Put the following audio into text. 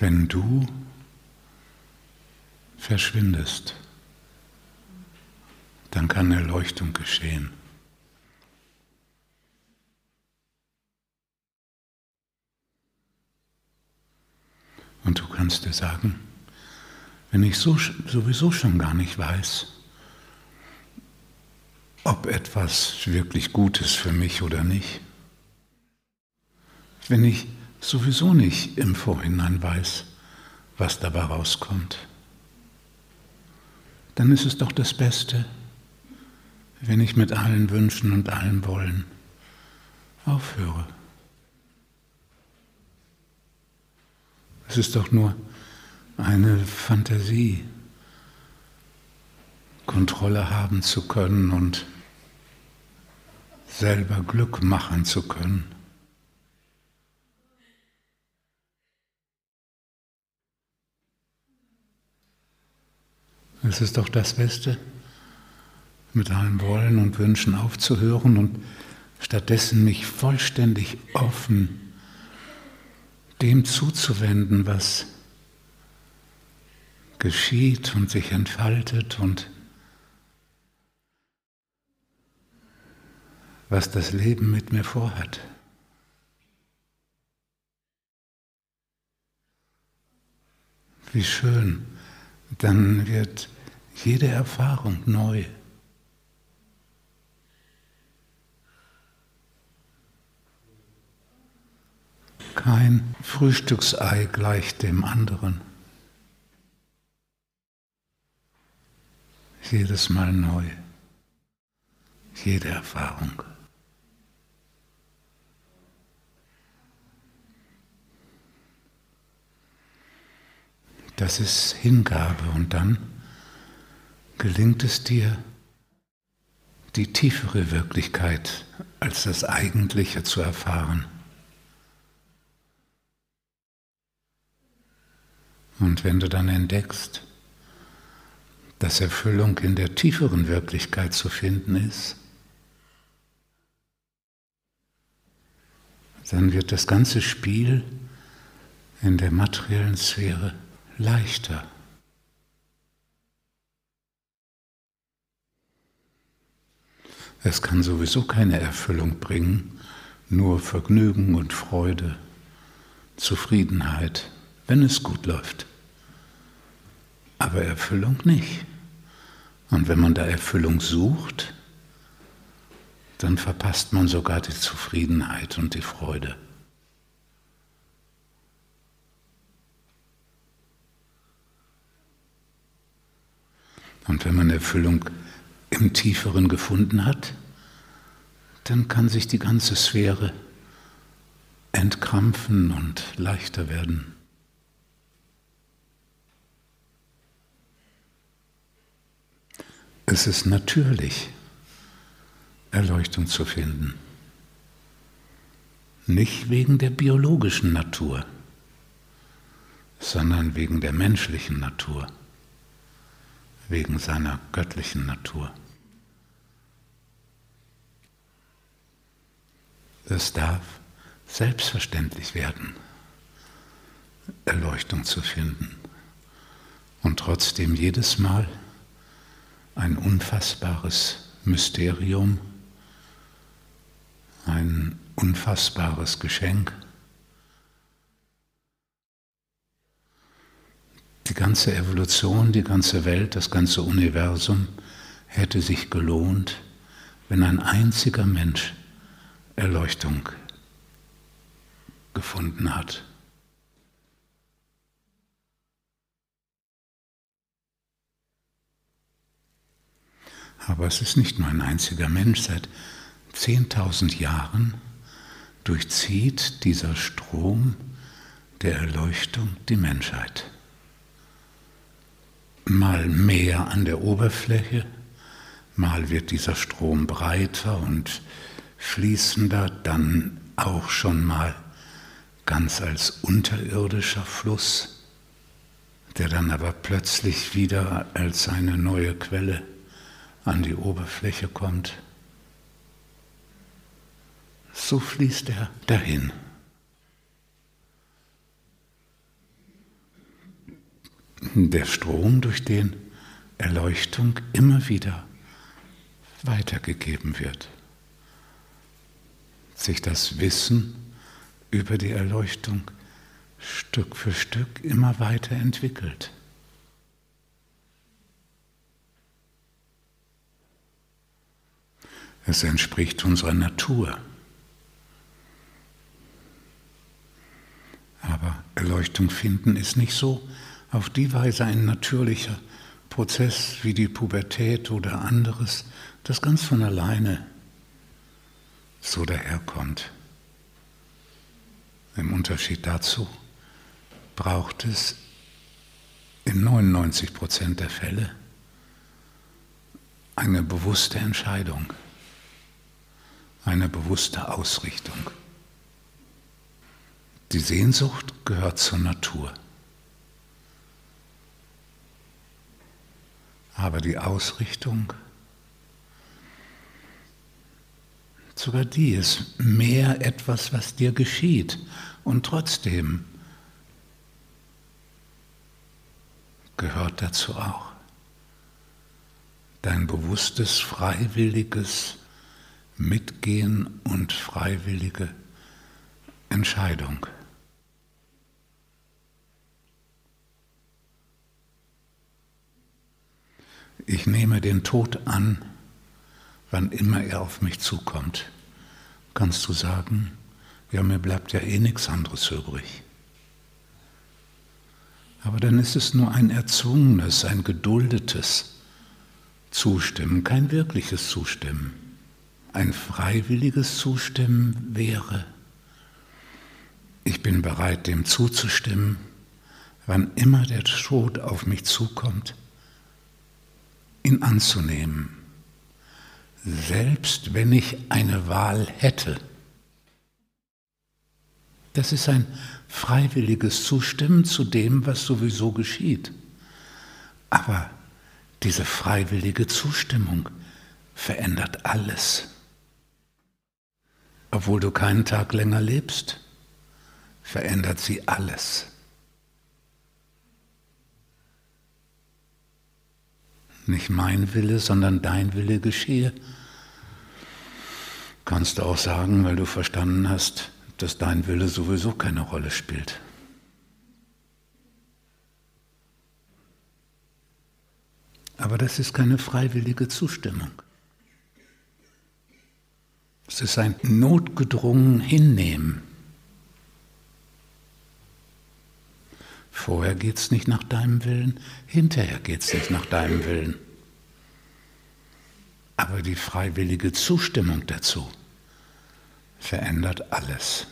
wenn du verschwindest, dann kann Erleuchtung geschehen. Und du kannst dir sagen, wenn ich so, sowieso schon gar nicht weiß, ob etwas wirklich gut ist für mich oder nicht, wenn ich sowieso nicht im Vorhinein weiß, was dabei rauskommt, dann ist es doch das Beste, wenn ich mit allen Wünschen und allem Wollen aufhöre. Es ist doch nur eine Fantasie, Kontrolle haben zu können und selber Glück machen zu können. Es ist doch das Beste, mit allem Wollen und Wünschen aufzuhören und stattdessen mich vollständig offen dem zuzuwenden, was geschieht und sich entfaltet und was das Leben mit mir vorhat. Wie schön, dann wird jede Erfahrung neu. Kein Frühstücksei gleicht dem anderen. Jedes Mal neu. Jede Erfahrung. Das ist Hingabe und dann gelingt es dir, die tiefere Wirklichkeit als das Eigentliche zu erfahren. Und wenn du dann entdeckst, dass Erfüllung in der tieferen Wirklichkeit zu finden ist, dann wird das ganze Spiel in der materiellen Sphäre leichter. Es kann sowieso keine Erfüllung bringen, nur Vergnügen und Freude, Zufriedenheit, wenn es gut läuft. Aber Erfüllung nicht. Und wenn man da Erfüllung sucht, dann verpasst man sogar die Zufriedenheit und die Freude. Und wenn man Erfüllung im Tieferen gefunden hat, dann kann sich die ganze Sphäre entkrampfen und leichter werden. Es ist natürlich, Erleuchtung zu finden. Nicht wegen der biologischen Natur, sondern wegen der menschlichen Natur wegen seiner göttlichen Natur. Es darf selbstverständlich werden, Erleuchtung zu finden und trotzdem jedes Mal ein unfassbares Mysterium, ein unfassbares Geschenk. Die ganze Evolution, die ganze Welt, das ganze Universum hätte sich gelohnt, wenn ein einziger Mensch Erleuchtung gefunden hat. Aber es ist nicht nur ein einziger Mensch. Seit 10.000 Jahren durchzieht dieser Strom der Erleuchtung die Menschheit mal mehr an der Oberfläche, mal wird dieser Strom breiter und fließender, dann auch schon mal ganz als unterirdischer Fluss, der dann aber plötzlich wieder als eine neue Quelle an die Oberfläche kommt. So fließt er dahin. Der Strom, durch den Erleuchtung immer wieder weitergegeben wird. Sich das Wissen über die Erleuchtung Stück für Stück immer weiter entwickelt. Es entspricht unserer Natur. Aber Erleuchtung finden ist nicht so auf die Weise ein natürlicher Prozess wie die Pubertät oder anderes, das ganz von alleine so daherkommt. Im Unterschied dazu braucht es in 99 Prozent der Fälle eine bewusste Entscheidung, eine bewusste Ausrichtung. Die Sehnsucht gehört zur Natur. Aber die Ausrichtung, sogar die ist mehr etwas, was dir geschieht. Und trotzdem gehört dazu auch dein bewusstes, freiwilliges Mitgehen und freiwillige Entscheidung. Ich nehme den Tod an, wann immer er auf mich zukommt. Kannst du sagen, ja, mir bleibt ja eh nichts anderes übrig. Aber dann ist es nur ein erzwungenes, ein geduldetes Zustimmen, kein wirkliches Zustimmen. Ein freiwilliges Zustimmen wäre, ich bin bereit, dem zuzustimmen, wann immer der Tod auf mich zukommt ihn anzunehmen, selbst wenn ich eine Wahl hätte. Das ist ein freiwilliges Zustimmen zu dem, was sowieso geschieht. Aber diese freiwillige Zustimmung verändert alles. Obwohl du keinen Tag länger lebst, verändert sie alles. Nicht mein Wille, sondern dein Wille geschehe. Kannst du auch sagen, weil du verstanden hast, dass dein Wille sowieso keine Rolle spielt. Aber das ist keine freiwillige Zustimmung. Es ist ein notgedrungen Hinnehmen. Vorher geht es nicht nach deinem Willen, hinterher geht es nicht nach deinem Willen. Aber die freiwillige Zustimmung dazu verändert alles.